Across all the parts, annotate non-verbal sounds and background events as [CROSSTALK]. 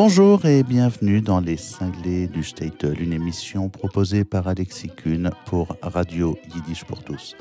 Bonjour et bienvenue dans Les Cinglés du Statel, une émission proposée par Alexis Kuhn pour Radio Yiddish pour tous.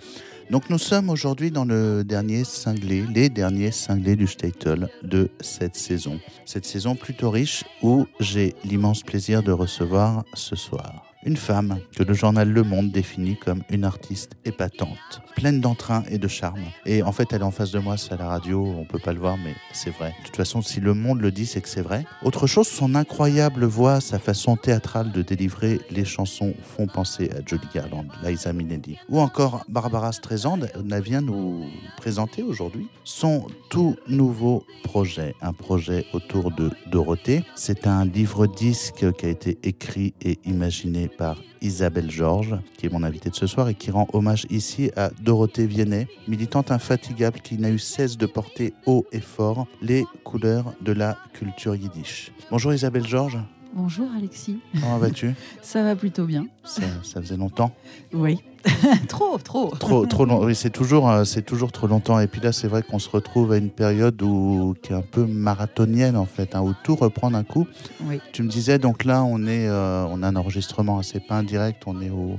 Donc nous sommes aujourd'hui dans le dernier cinglé, les derniers cinglés du Statel de cette saison. Cette saison plutôt riche où j'ai l'immense plaisir de recevoir ce soir une femme que le journal Le Monde définit comme une artiste épatante, pleine d'entrain et de charme. Et en fait, elle est en face de moi, c'est à la radio, on peut pas le voir, mais c'est vrai. De toute façon, si Le Monde le dit, c'est que c'est vrai. Autre chose, son incroyable voix, sa façon théâtrale de délivrer les chansons font penser à Jodie Garland, Liza Minnelli. Ou encore Barbara Streisand, elle vient nous présenter aujourd'hui son tout nouveau projet, un projet autour de Dorothée. C'est un livre-disque qui a été écrit et imaginé par Isabelle Georges, qui est mon invitée de ce soir et qui rend hommage ici à Dorothée Viennet, militante infatigable qui n'a eu cesse de porter haut et fort les couleurs de la culture yiddish. Bonjour Isabelle Georges. Bonjour Alexis. Comment vas-tu? Ça va plutôt bien. Ça, ça faisait longtemps Oui. [LAUGHS] trop, trop. Trop, trop long. Oui, c'est toujours, euh, c'est toujours trop longtemps. Et puis là, c'est vrai qu'on se retrouve à une période où, qui est un peu marathonienne en fait, hein, où tout reprend d'un coup. Oui. Tu me disais, donc là, on est, euh, on a un enregistrement, c'est pas indirect, on est au,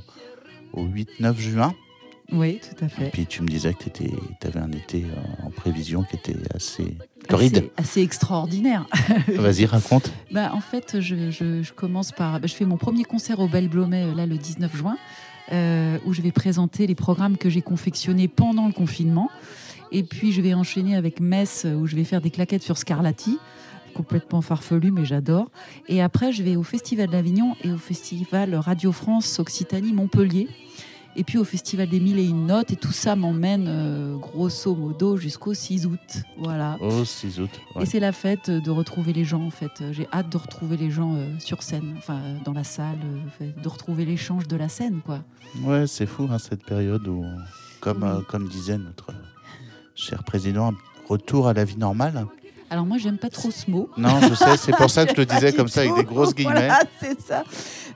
au 8-9 juin. Oui, tout à fait. Et puis tu me disais que tu avais un été euh, en prévision qui était assez torride. Assez, assez extraordinaire. [LAUGHS] Vas-y, raconte. Bah, en fait, je, je, je commence par. Bah, je fais mon premier concert au Belle Blomet, là, le 19 juin, euh, où je vais présenter les programmes que j'ai confectionnés pendant le confinement. Et puis, je vais enchaîner avec Metz, où je vais faire des claquettes sur Scarlatti complètement farfelu, mais j'adore. Et après, je vais au Festival d'Avignon et au Festival Radio France Occitanie Montpellier. Et puis au Festival des Mille et une notes, et tout ça m'emmène euh, grosso modo jusqu'au 6 août. Voilà. Au 6 août. ouais. Et c'est la fête de retrouver les gens, en fait. J'ai hâte de retrouver les gens euh, sur scène, enfin euh, dans la salle, de retrouver l'échange de la scène, quoi. Ouais, c'est fou hein, cette période où, comme, Oui. comme disait notre cher président, retour à la vie normale. Alors moi, j'aime pas trop ce mot. Non, je sais, c'est pour ça que je le [LAUGHS] disais comme ça avec des grosses guillemets. Voilà, c'est ça.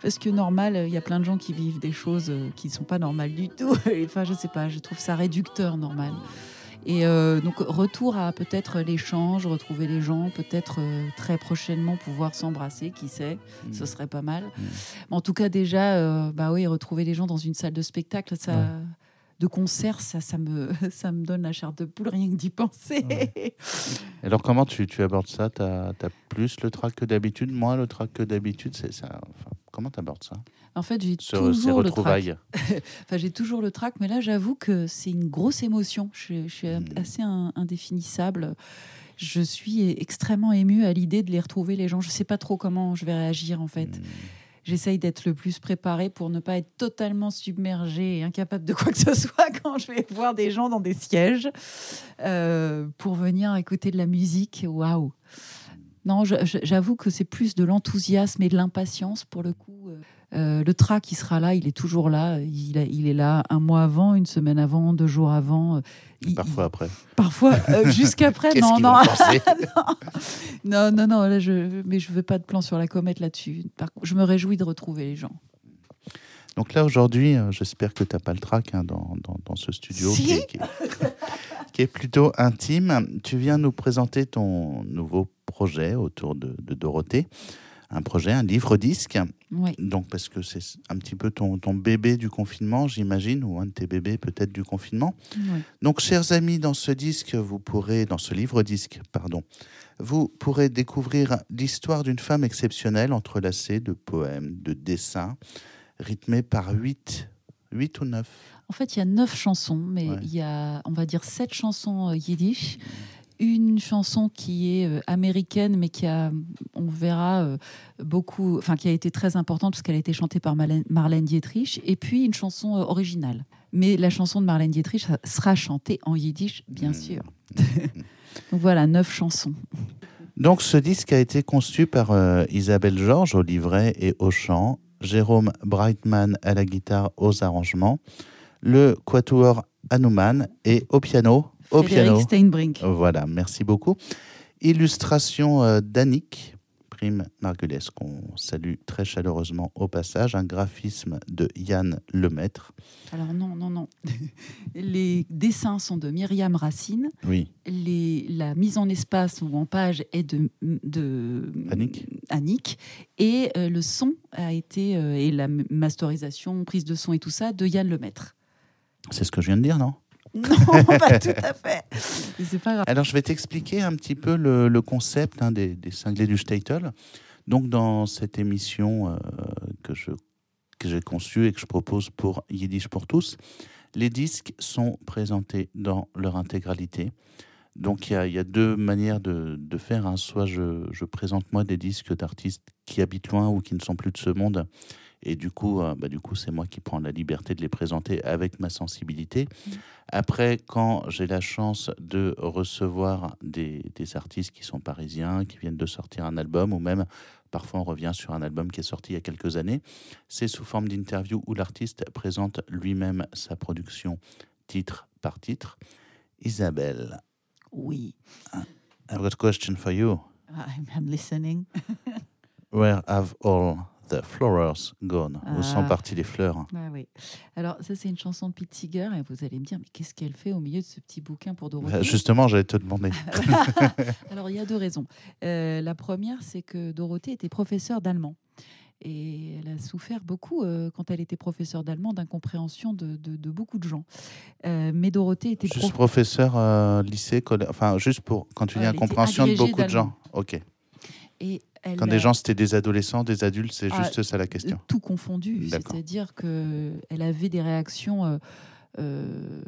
Parce que normal, il y a plein de gens qui vivent des choses euh, qui ne sont pas normales du tout. [LAUGHS] Enfin, je sais pas, je trouve ça réducteur normal. Et euh, donc, retour à peut-être l'échange, retrouver les gens, peut-être euh, très prochainement pouvoir s'embrasser, qui sait, Mm. ce serait pas mal. Mais en tout cas, déjà, euh, bah oui, retrouver les gens dans une salle de spectacle, ça. Ouais. De concert, ça, ça, me, [LAUGHS] ça me donne la chair de poule rien que d'y penser. Ouais. Alors comment tu, tu abordes ça? Tu as, plus le trac que d'habitude Moins le trac que d'habitude? C'est ça. Enfin, Comment tu abordes ça? En fait, j'ai toujours le trac. retrouvailles [LAUGHS] Enfin, j'ai toujours le trac, mais là, j'avoue que c'est une grosse émotion. Je, suis- je suis Mm. assez in- indéfinissable. Je suis extrêmement émue à l'idée de les retrouver, les gens. Je ne sais pas trop comment je vais réagir, en fait. Hmm. J'essaye d'être le plus préparée pour ne pas être totalement submergée et incapable de quoi que ce soit [LAUGHS] quand je vais voir des gens dans des sièges euh, pour venir écouter de la musique. Waouh! Non, j'avoue que c'est plus de l'enthousiasme et de l'impatience pour le coup. Euh, le trac, il sera là, il est toujours là. Il, a- il est là un mois avant, une semaine avant, deux jours avant. euh, il- Parfois après. parfois euh, [LAUGHS] jusqu'après. Non, [LAUGHS] non, non, non, non. Là, je, mais je veux pas de plan sur la comète là-dessus. Je me réjouis de retrouver les gens. Donc là aujourd'hui, euh, j'espère que tu n'as pas le trac hein, dans, dans- dans ce studio Si. qui, est, qui est- qui est plutôt intime. Tu viens nous présenter ton nouveau projet autour de, de Dorothée. Un projet, un livre-disque. Oui. Donc, parce que c'est un petit peu ton, ton bébé du confinement, j'imagine, ou un de tes bébés peut-être du confinement. oui. Donc, chers amis, dans ce disque, vous pourrez, dans ce livre-disque, pardon, vous pourrez découvrir l'histoire d'une femme exceptionnelle, entrelacée de poèmes, de dessins, rythmée par huit, huit ou neuf. En fait, il y a neuf chansons, mais Ouais. il y a, on va dire, sept chansons euh, yiddish. Une chanson qui est euh, américaine, mais qui a, on verra, euh, beaucoup, enfin, qui a été très importante parce qu'elle a été chantée par Marlène, Dietrich. Et puis une chanson euh, originale. Mais la chanson de Marlène Dietrich sera chantée en yiddish, bien Mm. sûr. [LAUGHS] Donc voilà, neuf chansons. Donc, ce disque a été conçu par euh, Isabelle Georges au livret et au chant, Jérôme Brightman à la guitare aux arrangements, le quatuor Hanuman et au piano. Au Frédéric piano. Steinbrink. Voilà, merci beaucoup. Illustration euh, d'Annick, Prime Margules, qu'on salue très chaleureusement au passage, un graphisme de Yann Lemaître. Alors non, non, non. [LAUGHS] Les dessins sont de Myriam Racine. Oui. Les, la mise en espace ou en page est de, de Annick. Annick. Et euh, le son a été, euh, et la masterisation, prise de son et tout ça, de Yann Lemaître. C'est ce que je viens de dire, non? Non, pas tout à fait. Mais c'est pas grave. Alors, je vais t'expliquer un petit peu le, le concept hein, des, des cinglés du Statel. Donc, dans cette émission euh, que je que j'ai conçue et que je propose pour Yiddish pour tous, les disques sont présentés dans leur intégralité. Donc, il y a, il y a deux manières de, de faire. hein. Soit je, je présente moi des disques d'artistes qui habitent loin ou qui ne sont plus de ce monde. Et du coup, euh, bah, du coup, c'est moi qui prends la liberté de les présenter avec ma sensibilité. Après, quand j'ai la chance de recevoir des, des artistes qui sont parisiens, qui viennent de sortir un album, ou même parfois on revient sur un album qui est sorti il y a quelques années, c'est sous forme d'interview où l'artiste présente lui-même sa production titre par titre. Isabelle, Oui, I've got a question for you. I'm listening. [LAUGHS] Where have all the flowers gone Où sont Ah. parties les fleurs Ah oui. Alors ça c'est une chanson de Pete Seeger et vous allez me dire mais qu'est-ce qu'elle fait au milieu de ce petit bouquin pour Dorothée Bah, Justement, j'allais te demander. [LAUGHS] Alors il y a deux raisons. Euh, la première c'est que Dorothée était professeure d'allemand. Et elle a souffert beaucoup euh, quand elle était professeure d'allemand d'incompréhension de, de- de beaucoup de gens. Euh, mais Dorothée était Juste prof- professeur, euh, lycée, collège, enfin juste pour quand tu dis incompréhension de beaucoup de gens. Ok. et elle Quand des gens c'était des adolescents, des adultes, c'est Ah, juste ça la question. tout confondu. C'est-à-dire qu'elle avait des réactions euh, euh,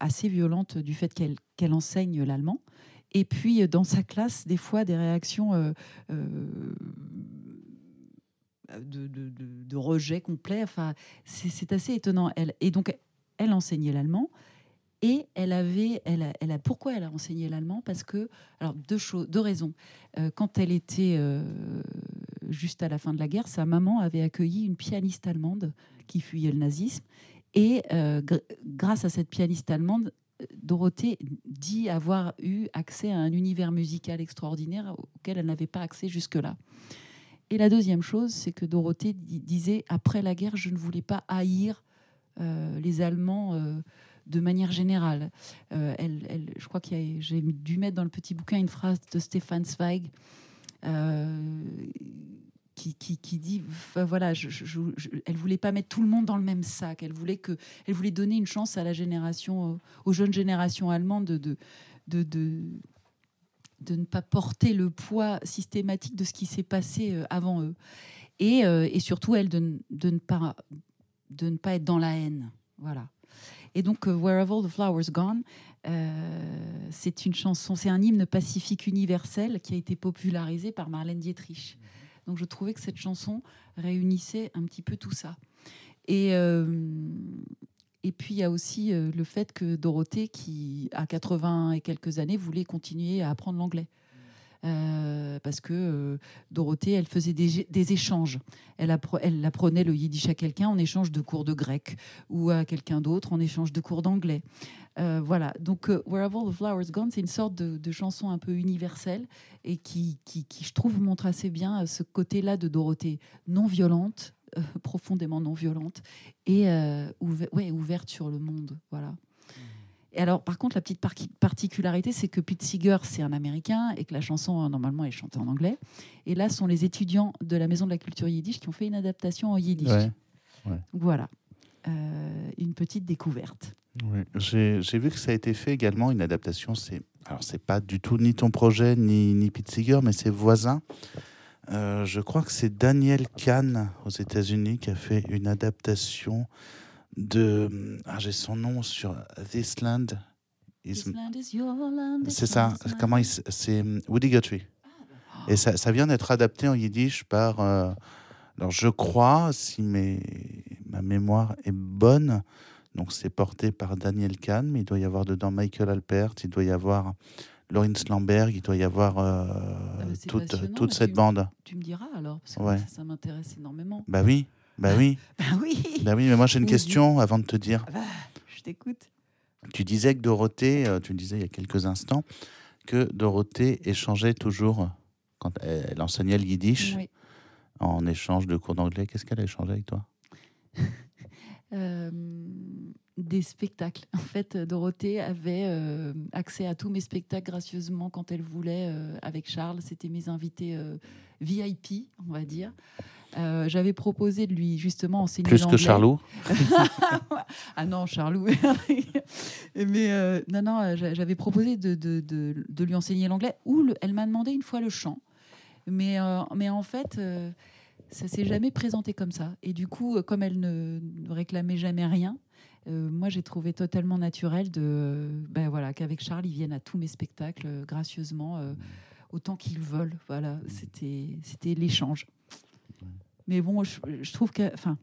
assez violentes du fait qu'elle enseigne l'allemand. Et puis, euh, dans sa classe, des fois, des réactions euh, de, de- de- de rejet complet. Enfin, c'est c'est assez étonnant. Elle, et donc, elle enseignait l'allemand. Et elle avait, elle a, pourquoi elle a enseigné l'allemand? Parce que, alors deux choses, deux raisons. Euh, quand elle était euh, juste à la fin de la guerre, sa maman avait accueilli une pianiste allemande qui fuyait le nazisme. Et euh, gr- grâce à cette pianiste allemande, Dorothée dit avoir eu accès à un univers musical extraordinaire auquel elle n'avait pas accès jusque-là. Et la deuxième chose, c'est que Dorothée di- disait, après la guerre, je ne voulais pas haïr les Allemands de manière générale. Euh, elle, je crois que j'ai dû mettre dans le petit bouquin une phrase de Stéphane Zweig euh, qui, dit, voilà, je, je- elle voulait pas mettre tout le monde dans le même sac. Elle voulait que, elle voulait donner une chance à la génération, euh, aux jeunes générations allemandes de, de, de, de, ne pas porter le poids systématique de ce qui s'est passé avant eux. Et, et surtout, elle, de, de, ne pas, de ne pas être dans la haine. Voilà. Et donc, euh, Where Have All the Flowers Gone, euh, c'est une chanson, c'est un hymne pacifique universel qui a été popularisé par Marlène Dietrich. Donc, je trouvais que cette chanson réunissait un petit peu tout ça. Et, euh, et puis, il y a aussi le fait que Dorothée, qui a 80 et quelques années, voulait continuer à apprendre l'anglais. Euh, parce que euh, Dorothée, elle faisait des, échanges. Elle, appre- elle apprenait le yiddish à quelqu'un en échange de cours de grec ou à quelqu'un d'autre en échange de cours d'anglais. Euh, voilà. Donc, euh, Where Have All the Flowers Gone, c'est une sorte de, chanson un peu universelle et qui, qui, qui, je trouve, montre assez bien ce côté-là de Dorothée, non violente, profondément non violente et ouver- ouais, ouverte sur le monde. Voilà. Et alors, par contre, la petite par- particularité, c'est que Pete Seeger, c'est un Américain et que la chanson, euh, normalement, est chantée en anglais. Et là, ce sont les étudiants de la Maison de la Culture Yiddish qui ont fait une adaptation en Yiddish. Ouais. Voilà, Euh, une petite découverte. Oui, J'ai vu que ça a été fait également, une adaptation. C'est alors c'est pas du tout ni ton projet ni, ni Pete Seeger, mais c'est voisin. Euh, je crois que c'est Daniel Kahn aux États-Unis qui a fait une adaptation de. Ah, j'ai son nom sur This Land. is- C'est ça. Comment C'est Woody Guthrie. Et ça, ça vient d'être adapté en yiddish par. euh, alors, je crois, si mes, ma mémoire est bonne, donc c'est porté par Daniel Kahn, mais il doit y avoir dedans Michael Alpert, il doit y avoir Lawrence Lamberg, il doit y avoir euh, bah, c'est toute, toute cette tu- bande. Tu me diras alors, parce que Ouais. ça, ça m'intéresse énormément. Bah oui, bah oui, [LAUGHS] Bah oui, bah oui, mais moi j'ai une question avant de te dire. Ah bah, je t'écoute. Tu disais que Dorothée, euh, tu le disais il y a quelques instants, que Dorothée échangeait toujours quand elle, enseignait le yiddish Oui. en échange de cours d'anglais. Qu'est-ce qu'elle a échangé avec toi? [LAUGHS] Euh, des spectacles. En fait, Dorothée avait euh, accès à tous mes spectacles gracieusement quand elle voulait euh, avec Charles. C'était mes invités euh, VIP, on va dire. Euh, J'avais proposé de lui justement enseigner Plus que. Charlot [LAUGHS] Ah non, Charlot. [LAUGHS] Mais euh, non, non, euh, j'a- j'avais proposé de, de- de- de lui enseigner l'anglais ou le- elle m'a demandé une fois le chant. Mais, euh, mais en fait, ça s'est jamais présenté comme ça. Et du coup, comme elle ne, ne réclamait jamais rien, moi j'ai trouvé totalement naturel de, ben voilà, qu'avec Charles, ils viennent à tous mes spectacles gracieusement, autant qu'ils veulent. Voilà, c'était c'était l'échange. Mais bon, je, je trouve que, enfin,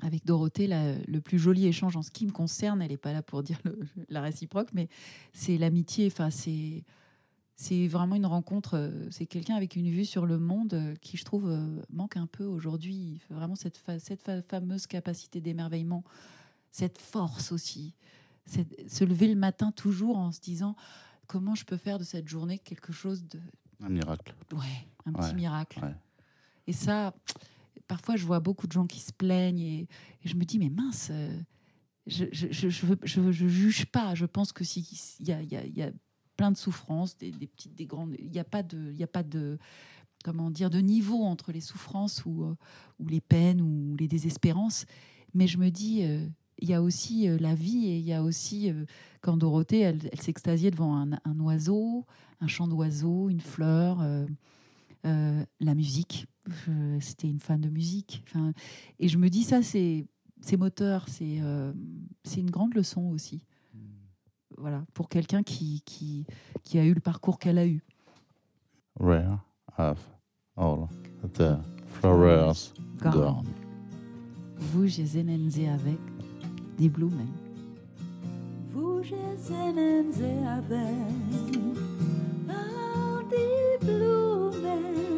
avec Dorothée, la- le plus joli échange en ce qui me concerne, elle n'est pas là pour dire le- [LAUGHS] la réciproque, mais c'est l'amitié. Enfin, c'est c'est vraiment une rencontre. euh, C'est quelqu'un avec une vue sur le monde euh, qui, je trouve, euh, manque un peu aujourd'hui. Vraiment cette, fa- cette fa- fameuse capacité d'émerveillement, cette force aussi. Cette- se lever le matin toujours en se disant comment je peux faire de cette journée quelque chose de Un miracle. ouais, un petit miracle. ouais. Et ça, parfois, je vois beaucoup de gens qui se plaignent et, je me dis, mais mince, euh, je je, je, je, je, je juge pas. Je pense que si il y a, plein de souffrances, des, petites, des grandes, il n'y a pas de, y a pas de, comment dire, de niveau entre les souffrances ou, euh, les peines ou les désespérances. Mais je me dis, euh, il y a aussi euh, la vie et il y a aussi, euh, quand Dorothée, elle, s'extasiait devant un, oiseau, un chant d'oiseau, une fleur, euh, euh, la musique. Je- C'était une fan de musique. Enfin, et je me dis, ça, c'est c'est moteur, c'est euh, c'est une grande leçon aussi. Voilà, pour quelqu'un qui, qui, qui a eu le parcours qu'elle a eu. Rare of all the flowers gone. Vous, je avec des blumen. Vous sie avec all die Blumen.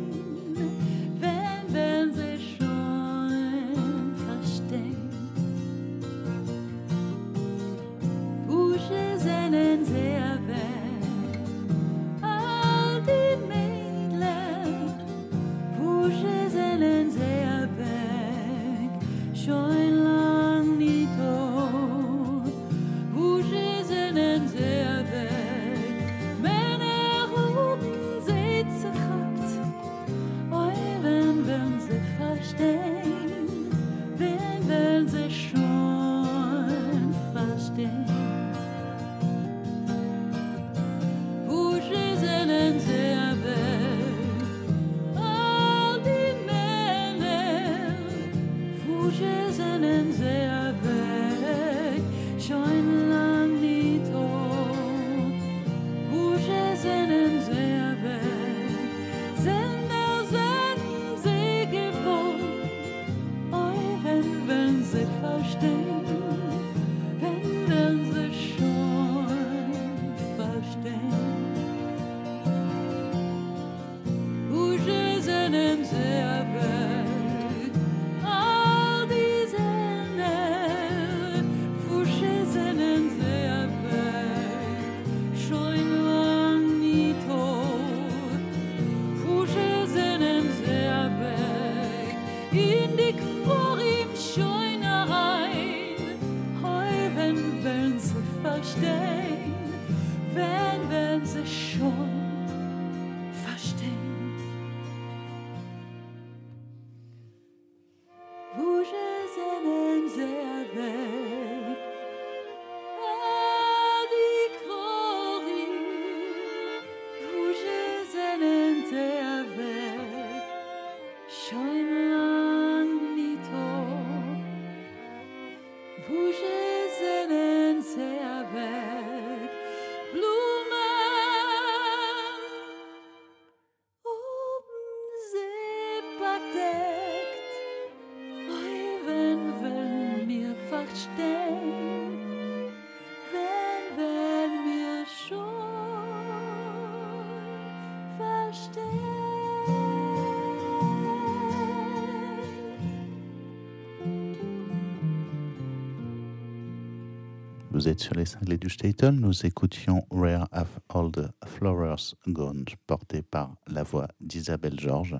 Vous êtes sur les cinglés du Staten, nous écoutions Rare of All the Flowers Gone, porté par la voix d'Isabelle Georges.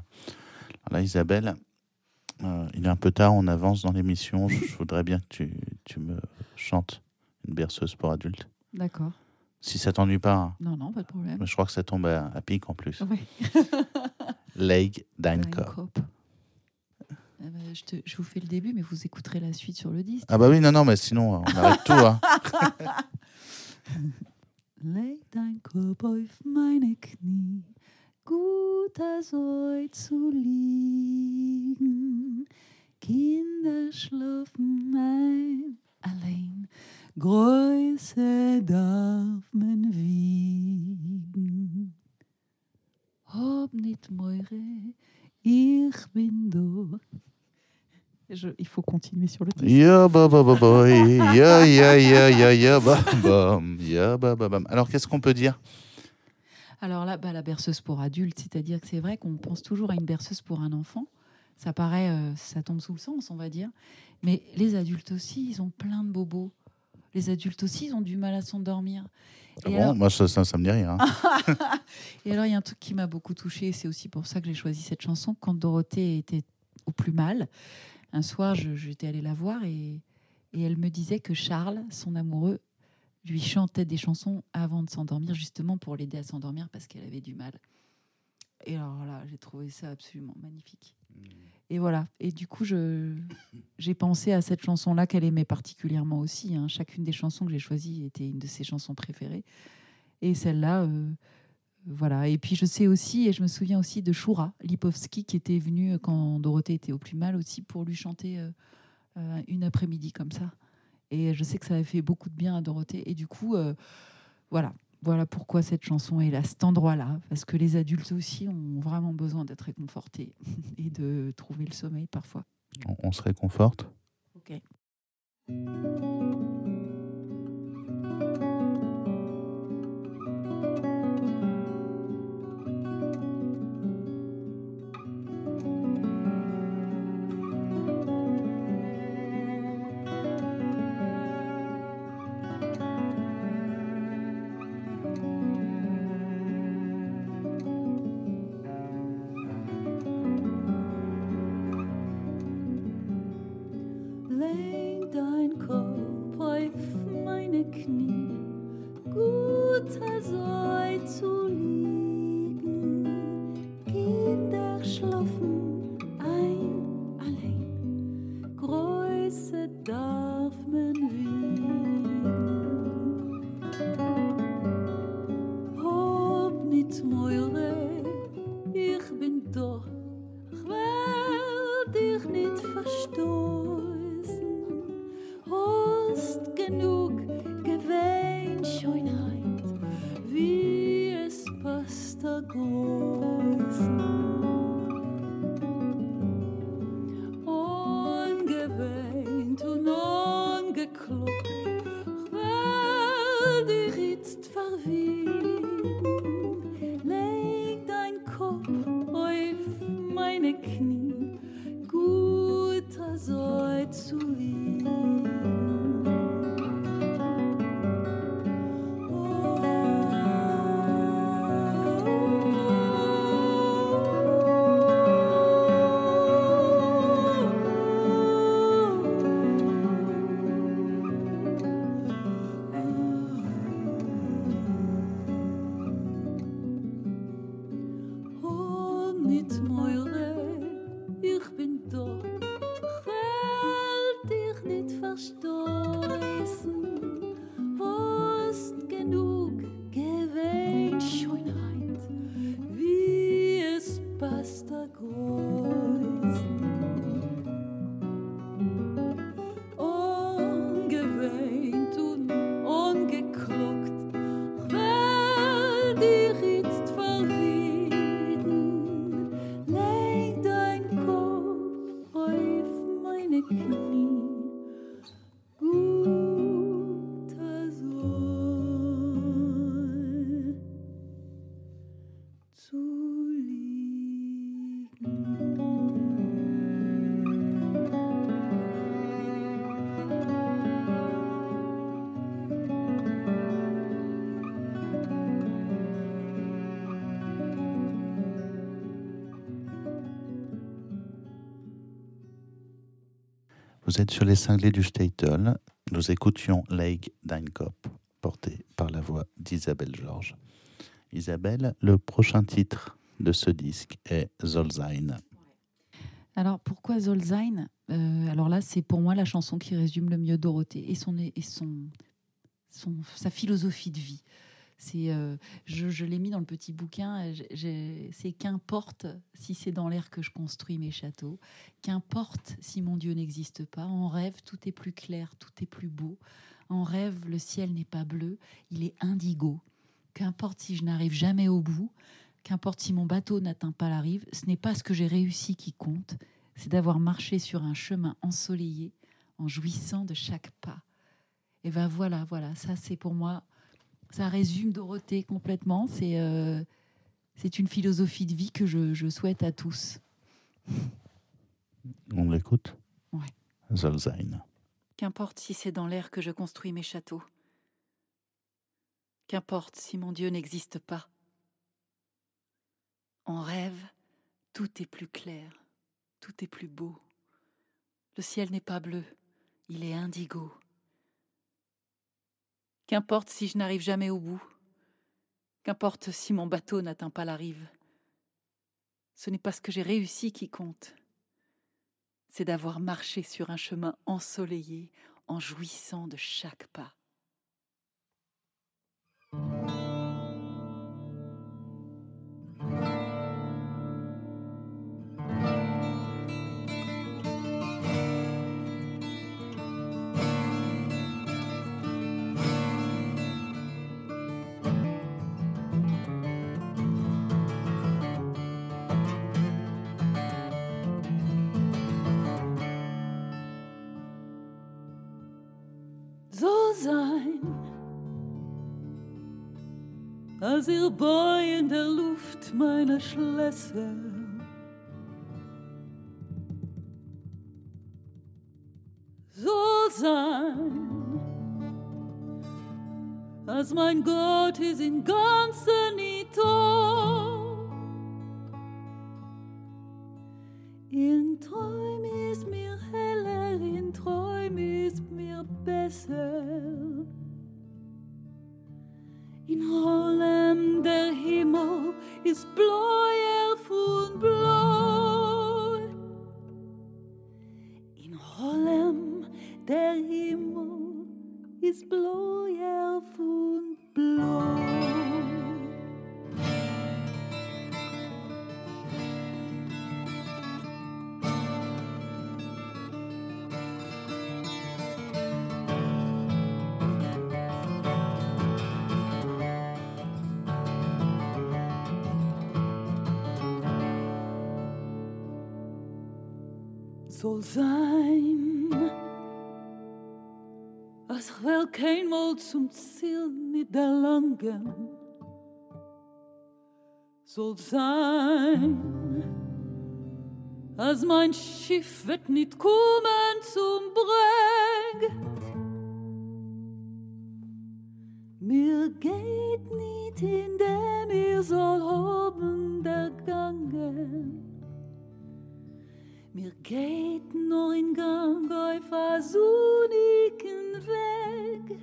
Là, Isabelle, euh, il est un peu tard, on avance dans l'émission. Je voudrais bien que tu tu me chantes une berceuse pour adultes. D'accord. Si ça t'ennuie pas, hein. Non, non, pas de problème. Mais je crois que ça tombe à, à pic en plus. [LAUGHS] Lake Dynecop. Cop. Eh ben, je, te- je vous fais le début, mais vous écouterez la suite sur le disque. Ah bah oui, non, non, mais sinon, on arrête tout. Hein. Auf meine Knie, guter soll [LAUGHS] Je- il faut continuer sur le disque. Ya ba ba ba ba, ya ya ya ya ya ba bam, ya ba ba bam. Alors, qu'est-ce qu'on peut dire? Alors là, bah, la berceuse pour adultes, c'est-à-dire que c'est vrai qu'on pense toujours à une berceuse pour un enfant. Ça paraît, euh, ça tombe sous le sens, on va dire. Mais les adultes aussi, ils ont plein de bobos. Les adultes aussi, ils ont du mal à s'endormir. Ah bon, alors- Moi, ça, ça, ça me dit rien. [LAUGHS] Et alors, il y a un truc qui m'a beaucoup touchée, et c'est aussi pour ça que j'ai choisi cette chanson. Quand Dorothée était au plus mal, un soir, j'étais allée la voir et, et elle me disait que Charles, son amoureux, lui chantait des chansons avant de s'endormir, justement pour l'aider à s'endormir parce qu'elle avait du mal. Et alors là, j'ai trouvé ça absolument magnifique. Et voilà. Et du coup, j'ai pensé à cette chanson-là qu'elle aimait particulièrement aussi. hein. Chacune des chansons que j'ai choisies était une de ses chansons préférées. Et celle-là, euh, voilà. Et puis je sais aussi, et je me souviens aussi de Shura Lipovski qui était venue quand Dorothée était au plus mal aussi pour lui chanter euh, euh, une après-midi comme ça. Et je sais que ça avait fait beaucoup de bien à Dorothée. Et du coup, euh, voilà. Voilà pourquoi cette chanson est à cet endroit-là. Parce que les adultes aussi ont vraiment besoin d'être réconfortés [LAUGHS] et de trouver le sommeil parfois. On, on se réconforte? Ok. Vous êtes sur les cinglés du Statel. Nous écoutions Lake Deinkop, porté par la voix d'Isabelle Georges. Isabelle, le prochain titre de ce disque est Zolzheim. Alors pourquoi Zolzheim? Euh, Alors là, c'est pour moi la chanson qui résume le mieux Dorothée et son et son, son sa philosophie de vie. C'est, euh, je, l'ai mis dans le petit bouquin. C'est qu'importe si c'est dans l'air que je construis mes châteaux, qu'importe si mon Dieu n'existe pas. En rêve, tout est plus clair, tout est plus beau. En rêve, le ciel n'est pas bleu, il est indigo. Qu'importe si je n'arrive jamais au bout, qu'importe si mon bateau n'atteint pas la rive, ce n'est pas ce que j'ai réussi qui compte, c'est d'avoir marché sur un chemin ensoleillé en jouissant de chaque pas. Et ben voilà, voilà, ça c'est pour moi, ça résume Dorothée complètement. C'est euh, c'est une philosophie de vie que je, je souhaite à tous. On l'écoute Ouais. Zolzheim. Qu'importe si c'est dans l'air que je construis mes châteaux. Qu'importe si mon Dieu n'existe pas. En rêve, tout est plus clair, tout est plus beau. Le ciel n'est pas bleu, il est indigo. Qu'importe si je n'arrive jamais au bout. Qu'importe si mon bateau n'atteint pas la rive. Ce n'est pas ce que j'ai réussi qui compte c'est d'avoir marché sur un chemin ensoleillé en jouissant de chaque pas. Als ihr Boy in der Luft meiner Schlösser. So sein, als mein Gott ist in ganzen Ito. In soll sein. Als ich wel keinmal zum Ziel nicht erlangen, soll sein. Als mein Schiff wird nicht kommen zum Breg. Mir geht nicht in dem ihr soll haben der Gangen. Mir geht nur in Gang auf a sonnigen Weg.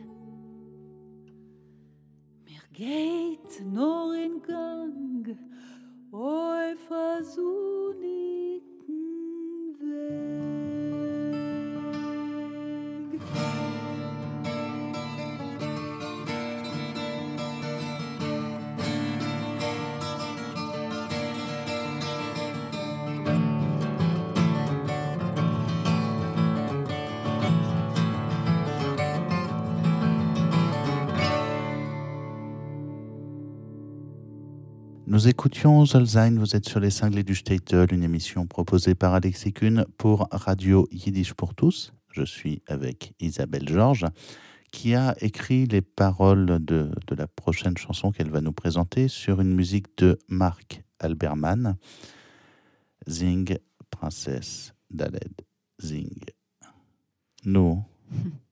Mir geht nur in Gang auf a sonnigen Weg. Nous écoutions Zolzheim, vous êtes sur les cinglés du Statel, une émission proposée par Alexis Kuhn pour Radio Yiddish pour tous. Je suis avec Isabelle Georges, qui a écrit les paroles de, de la prochaine chanson qu'elle va nous présenter sur une musique de Marc Alberman, Zing, Princesse Daled, Zing. Nous, [LAUGHS]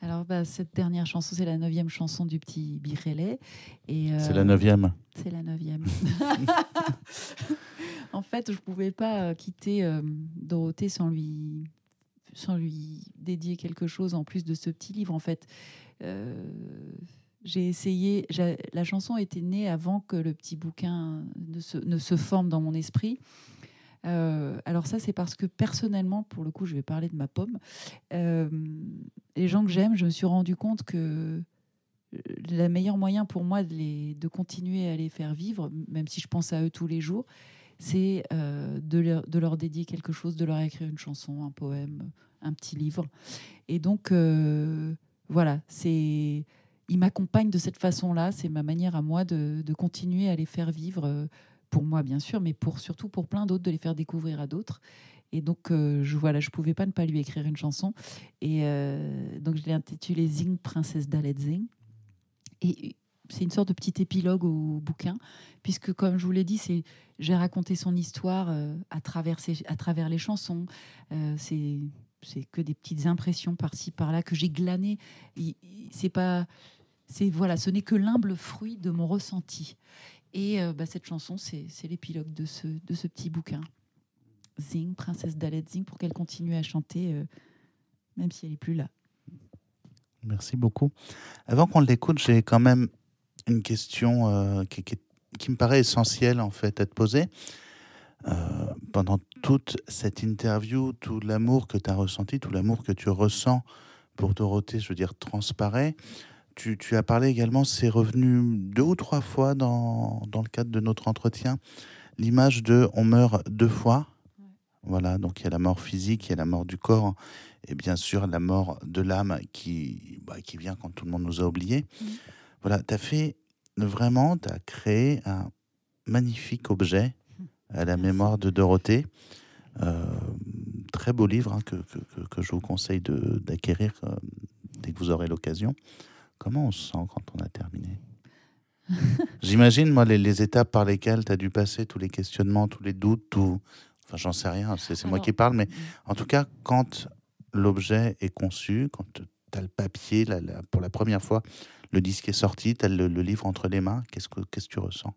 Alors, bah, cette dernière chanson, c'est la neuvième chanson du petit Birelais. Et, c'est euh, la neuvième. C'est la neuvième. [LAUGHS] en fait, je pouvais pas euh, quitter euh, Dorothée sans lui sans lui dédier quelque chose en plus de ce petit livre. En fait, euh, j'ai essayé. La chanson était née avant que le petit bouquin ne se, ne se forme dans mon esprit. Euh, alors ça, c'est parce que personnellement, pour le coup, je vais parler de ma pomme. Euh, les gens que j'aime, je me suis rendu compte que le meilleur moyen pour moi de, de continuer à les faire vivre, même si je pense à eux tous les jours, c'est euh, de, leur, dédier quelque chose, de leur écrire une chanson, un poème, un petit livre. Et donc, euh, voilà, c'est, ils m'accompagnent de cette façon-là. C'est ma manière à moi de, continuer à les faire vivre, euh, pour moi bien sûr, mais pour, surtout pour plein d'autres, de les faire découvrir à d'autres. Et donc, euh, je voilà, je pouvais pas ne pas lui écrire une chanson. Et euh, donc, je l'ai intitulée Zing, princesse d'Alet Zing. Et c'est une sorte de petit épilogue au bouquin, puisque, comme je vous l'ai dit, c'est j'ai raconté son histoire euh, à, travers ses, à travers les chansons. Euh, c'est c'est que des petites impressions par-ci par-là que j'ai glanées. C'est pas, c'est voilà, ce n'est que l'humble fruit de mon ressenti. Et euh, bah, cette chanson, c'est l'épilogue de ce petit bouquin. Zing, princesse Dalet Zing, pour qu'elle continue à chanter, euh, même si elle n'est plus là. Merci beaucoup. Avant qu'on l'écoute, j'ai quand même une question euh, qui, me paraît essentielle en fait à te poser. Pendant toute cette interview, tout l'amour que tu as ressenti, tout l'amour que tu ressens pour Dorothée, je veux dire, transparaît. Tu, tu, as parlé également, c'est revenu deux ou trois fois dans, dans le cadre de notre entretien, l'image de on meurt deux fois. Voilà, donc il y a la mort physique, il y a la mort du corps, et bien sûr la mort de l'âme qui, bah, qui vient quand tout le monde nous a oubliés. Mmh. Voilà, tu as fait vraiment, tu as créé un magnifique objet à la mémoire de Dorothée. Euh, très beau livre hein, que, que, que, je vous conseille d'acquérir euh, dès que vous aurez l'occasion. Comment on se sent quand on a terminé? [LAUGHS] J'imagine, moi, les, les, étapes par lesquelles tu as dû passer, tous les questionnements, tous les doutes, tout. Enfin, j'en sais rien, c'est moi qui parle, mais en tout cas, quand l'objet est conçu, quand tu as le papier, la, pour la première fois, le disque est sorti, tu as le, le, livre entre les mains, qu'est-ce que, qu'est-ce que tu ressens?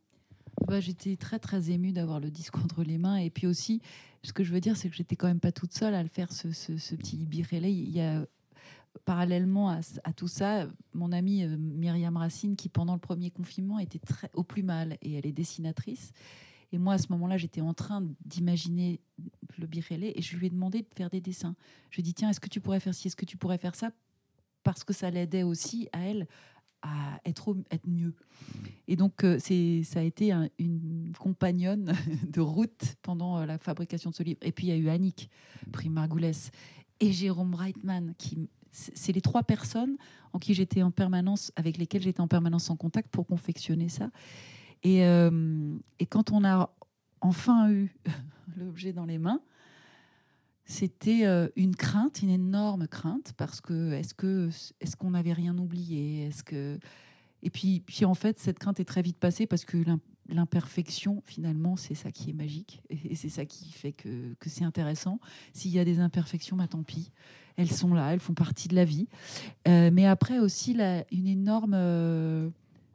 Bah, J'étais très très émue d'avoir le disque entre les mains. Et puis aussi, ce que je veux dire, c'est que j'étais quand même pas toute seule à le faire, ce, ce, ce petit birélé. Il y a parallèlement à, tout ça, mon amie euh, Myriam Racine, qui pendant le premier confinement était très, au plus mal, et elle est dessinatrice. Et moi, à ce moment-là, j'étais en train d'imaginer le birélé et je lui ai demandé de faire des dessins. Je lui ai dit, tiens, est-ce que tu pourrais faire ci, est-ce que tu pourrais faire ça? Parce que ça l'aidait aussi à elle à être, être mieux. Et donc, euh, ça a été un, une compagnonne [LAUGHS] de route pendant euh, la fabrication de ce livre. Et puis, il y a eu Annick, prix Margoulès, et Jérôme Reitman, qui c'est les trois personnes en qui j'étais en permanence, avec lesquelles j'étais en permanence en contact pour confectionner ça. Et, euh, quand on a enfin eu [LAUGHS] l'objet dans les mains, c'était euh, une crainte, une énorme crainte, parce que est-ce que est-ce qu'on n'avait rien oublié? Est-ce que et puis, puis en fait, cette crainte est très vite passée parce que l'imperfection, finalement, c'est ça qui est magique et c'est ça qui fait que, que c'est intéressant. S'il y a des imperfections, bah, tant pis. Elles sont là, elles font partie de la vie. Euh, mais après aussi, une énorme euh,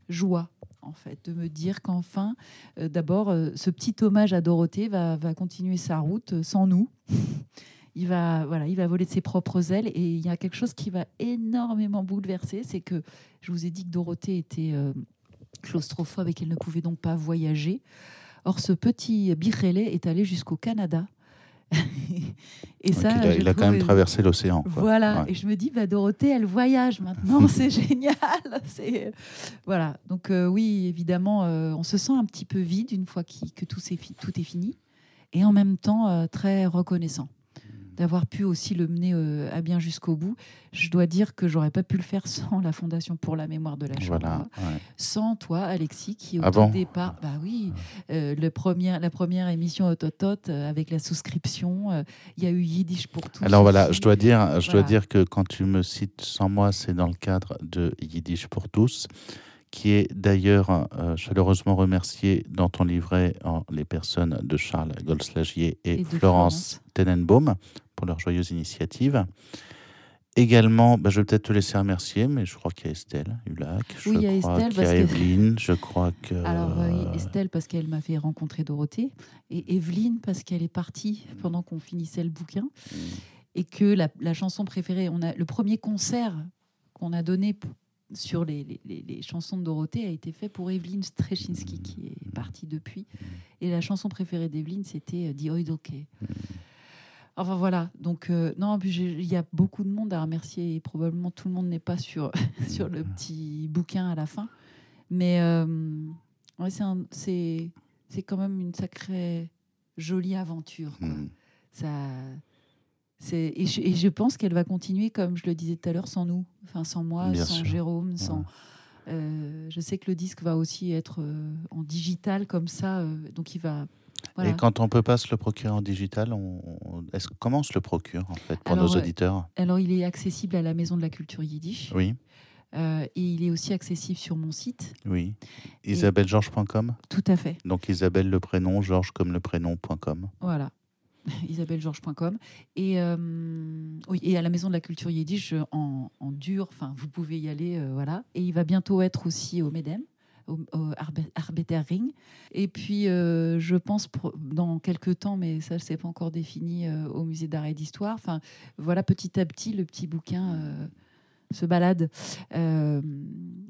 joie en fait, de me dire qu'enfin, euh, d'abord, ce petit hommage à Dorothée va, continuer sa route sans nous. [LAUGHS] il va, voilà, il va voler de ses propres ailes et il y a quelque chose qui va énormément bouleverser, c'est que je vous ai dit que Dorothée était claustrophobe et qu'elle ne pouvait donc pas voyager. Or, ce petit Birrelais est allé jusqu'au Canada [LAUGHS] et ça, il a, il a quand même traversé l'océan. Voilà. Ouais. Et je me dis, bah, Dorothée, elle voyage maintenant, [LAUGHS] c'est génial. [LAUGHS] C'est voilà. Donc euh, oui, évidemment, euh, on se sent un petit peu vide une fois qu que tout est, tout est fini, et en même temps euh, très reconnaissant d'avoir pu aussi le mener euh, à bien jusqu'au bout. Je dois dire que j'aurais pas pu le faire sans la Fondation pour la mémoire de la Shoah, voilà, ouais. sans toi, Alexis, qui au ah bon départ, bah oui, euh, le premier, la première émission Autotot euh, avec la souscription, il y a eu Yiddish pour tous. Alors voilà, je dois dire, je voilà. dois dire que quand tu me cites sans moi, c'est dans le cadre de Yiddish pour tous qui est d'ailleurs euh, chaleureusement remercié dans ton livret en les personnes de Charles Goldslagier et, et Florence, Tenenbaum pour leur joyeuse initiative. Également, bah, je vais peut-être te laisser remercier, mais je crois qu'il y a Estelle Hulac, je oui, il y a crois qu'il y a Evelyne, je crois que... [LAUGHS] Alors oui, Estelle parce qu'elle m'a fait rencontrer Dorothée, et Evelyne parce qu'elle est partie pendant qu'on finissait le bouquin. Mmh. et que la, la chanson préférée, on a le premier concert qu'on a donné sur les, les- les- chansons de Dorothée a été fait pour Evelyne Strechinski, qui est partie depuis. Et la chanson préférée d'Evelyne, c'était euh, Die Oidoke. Enfin voilà, donc euh, non, il y a beaucoup de monde à remercier et probablement tout le monde n'est pas sur, [LAUGHS] sur le petit bouquin à la fin. Mais euh, ouais, c'est un- c'est c'est quand même une sacrée jolie aventure. quoi. Ça, et je, et je pense qu'elle va continuer comme je le disais tout à l'heure sans nous, enfin sans moi, Bien sans sûr. Jérôme, sans. euh, je sais que le disque va aussi être euh, en digital comme ça, euh, donc il va. Voilà. Et quand on peut pas se le procurer en digital, on, on- est-ce, comment on se le procure en fait pour Alors, nos auditeurs? Alors il est accessible à la Maison de la Culture Yiddish Oui, euh, et il est aussi accessible sur mon site. oui. IsabelleGeorges.com Tout à fait. Donc Isabelle le prénom, Georges comme le prénom.com. Voilà. [LAUGHS] isabellegeorges.com et euh, et à la maison de la culture yiddish en, en dur enfin vous pouvez y aller euh, voilà. Et il va bientôt être aussi au Medem au, au et puis euh, je pense dans quelques temps mais ça c'est pas encore défini au musée d'art et d'histoire. Enfin voilà petit à petit le petit bouquin euh, se balade.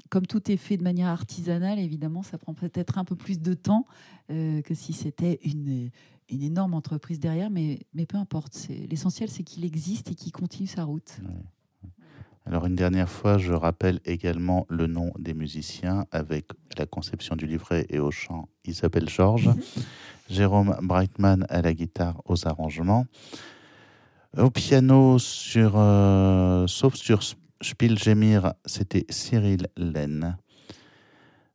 Comme tout est fait de manière artisanale, évidemment, ça prend peut-être un peu plus de temps que si c'était une, une énorme entreprise derrière, mais, mais peu importe. L'essentiel, c'est qu'il existe et qu'il continue sa route. Alors une dernière fois, je rappelle également le nom des musiciens avec la conception du livret et au chant Isabelle Georges, [LAUGHS] Jérôme Breitman à la guitare aux arrangements, au piano sur euh, sauf sur Spielgemir, c'était Cyril Laine.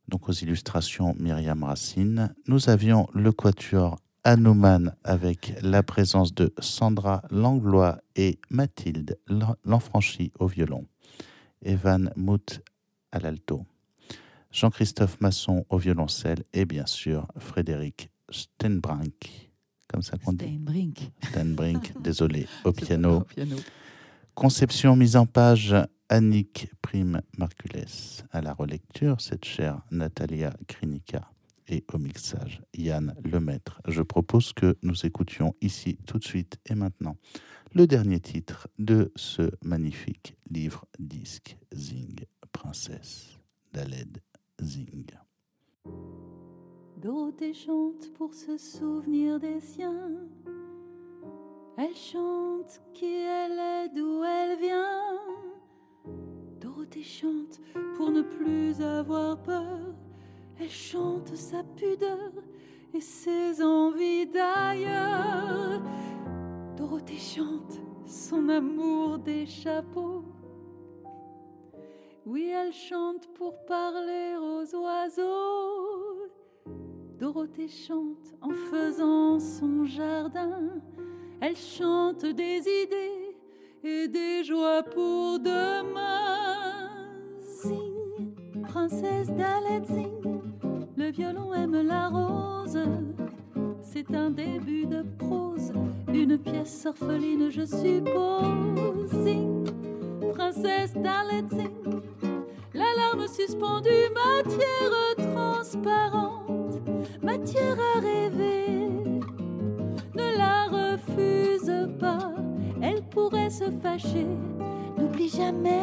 Donc aux illustrations Myriam Racine, nous avions le quatuor Hanuman avec la présence de Sandra Langlois et Mathilde Lanfranchi au violon, Evan Mout à l'alto, Jean-Christophe Masson au violoncelle et bien sûr Frédéric Stenbrink, comme ça qu'on dit, Steinbrink. Stenbrink, [LAUGHS] désolé, piano. au piano. Conception mise en page Annick Prime Marcules. À la relecture, cette chère Natalia Krinika. Et au mixage, Yann Lemaître. Je propose que nous écoutions ici, tout de suite et maintenant, le dernier titre de ce magnifique livre disque Zing, Princesse d'Aled Zing. Dorothée chante pour se souvenir des siens. Elle chante qui elle est, d'où elle vient. Dorothée chante pour ne plus avoir peur. Elle chante sa pudeur et ses envies d'ailleurs. Dorothée chante son amour des chapeaux. Oui, elle chante pour parler aux oiseaux. Dorothée chante en faisant son jardin. Elle chante des idées et des joies pour demain. Zing, princesse d'Aled Zing, le violon aime la rose. C'est un début de prose, une pièce orpheline, je suppose. Zing, princesse d'Aled Zing, la larme suspendue, matière transparente, matière à rêver. Ne la refuse pas, elle pourrait se fâcher. N'oublie jamais.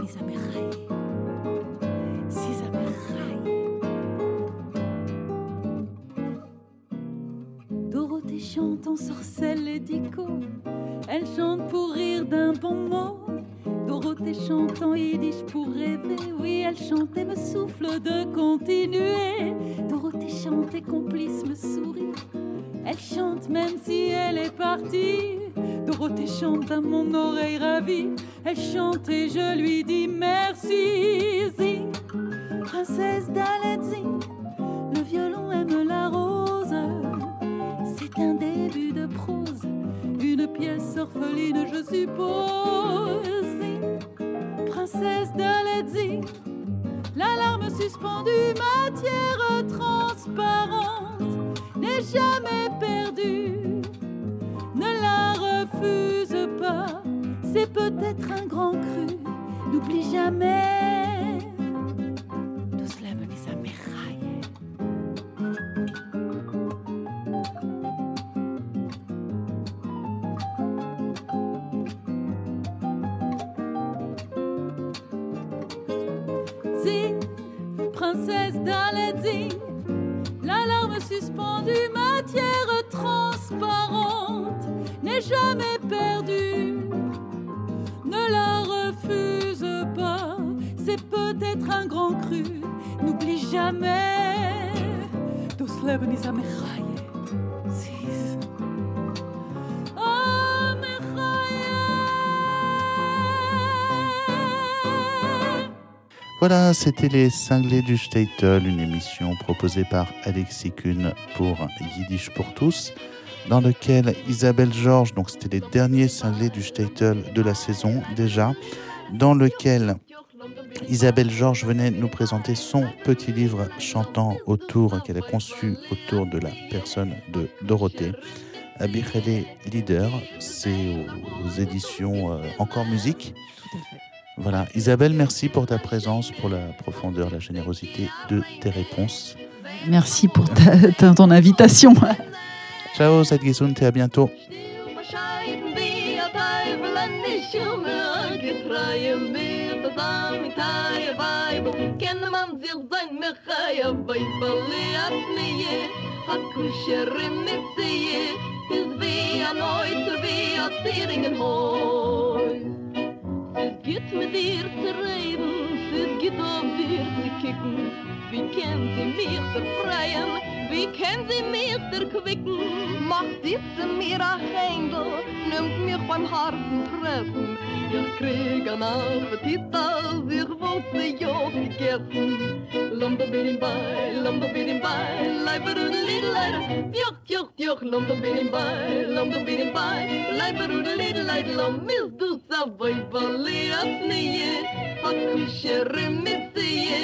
Lizamerai. Dorothée chante en sorcelle et dico. Elle chante pour rire d'un bon mot. Dorothée chante en yiddish pour rêver. Oui, elle chante et me souffle de continuer. Dorothée chante et complice me sourit. Elle chante même si elle est partie. Dorothée chante à mon oreille ravie. Elle chante et je lui dis merci. Zing, princesse d'Aled Zing, le violon aime la rose. C'est un début de prose, une pièce orpheline, je suppose. Princesse d'Aled Zing, la larme suspendue, matière transparente, n'est jamais perdue. Ne la refuse pas, c'est peut-être un grand cru. N'oublie jamais. Princesse d'Aladdin. La larme suspendue, matière transparente, n'est jamais perdue. Ne la refuse pas, c'est peut-être un grand cru. N'oublie jamais. Voilà, c'était les cinglés du Statel, une émission proposée par Alexis Kuhn pour Yiddish pour tous, dans lequel Isabelle Georges, donc c'était les derniers cinglés du Statel de la saison déjà, dans lequel Isabelle Georges venait nous présenter son petit livre chantant autour, qu'elle a conçu autour de la personne de Dorothée. Abichele Leader, c'est aux éditions euh, Encore Musique. Voilà. Isabelle, merci pour ta présence, pour la profondeur, la générosité de tes réponses. Merci pour ta, ton invitation. [LAUGHS] Ciao, Sad et à bientôt. Gitme deyir tırayım es geht auf dir kicken. Wie kennt sie mich befreien, wie kennt sie mich erquicken? Macht sie zu mir ein Engel, nimmt mich beim harten Treffen. Ich krieg an Appetit, als ich wollte ja gegessen. Lomba bin bei, lomba bin bei, leiber und lidleider. Joch, joch, joch, lomba bin bei, lomba bin bei, leiber und lidleider. Lom, mis du sa voi bali at nie, hat kusher rëmitëje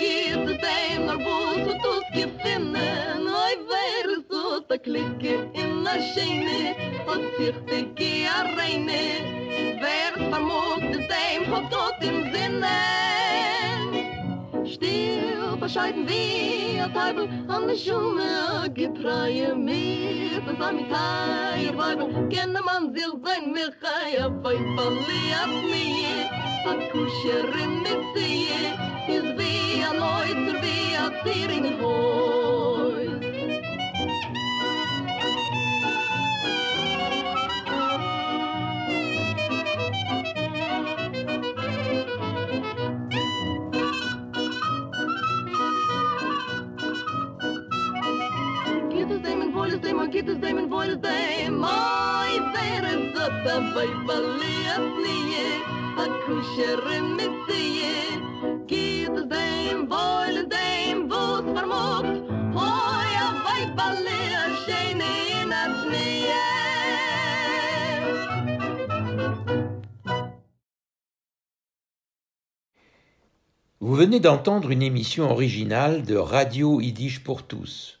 Kitë të tejmë nërbut të të s'ke finë Noj verë sot të klike in në shejne O qikë të kia rejne Verë të parmok të tejmë Hot të të më zinë bescheiden wie a Teufel an der Schumme getreue mir. Das am Teil Weibel kenne man sich sein mir chaya bei verliert mir. A kusher mit sie is wie a neuter wie a Ziering hoi Vous venez d'entendre une émission originale de Radio Yiddish pour tous.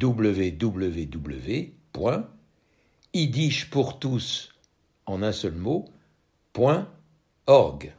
www.yiddishpourtous en un seul mot, point org.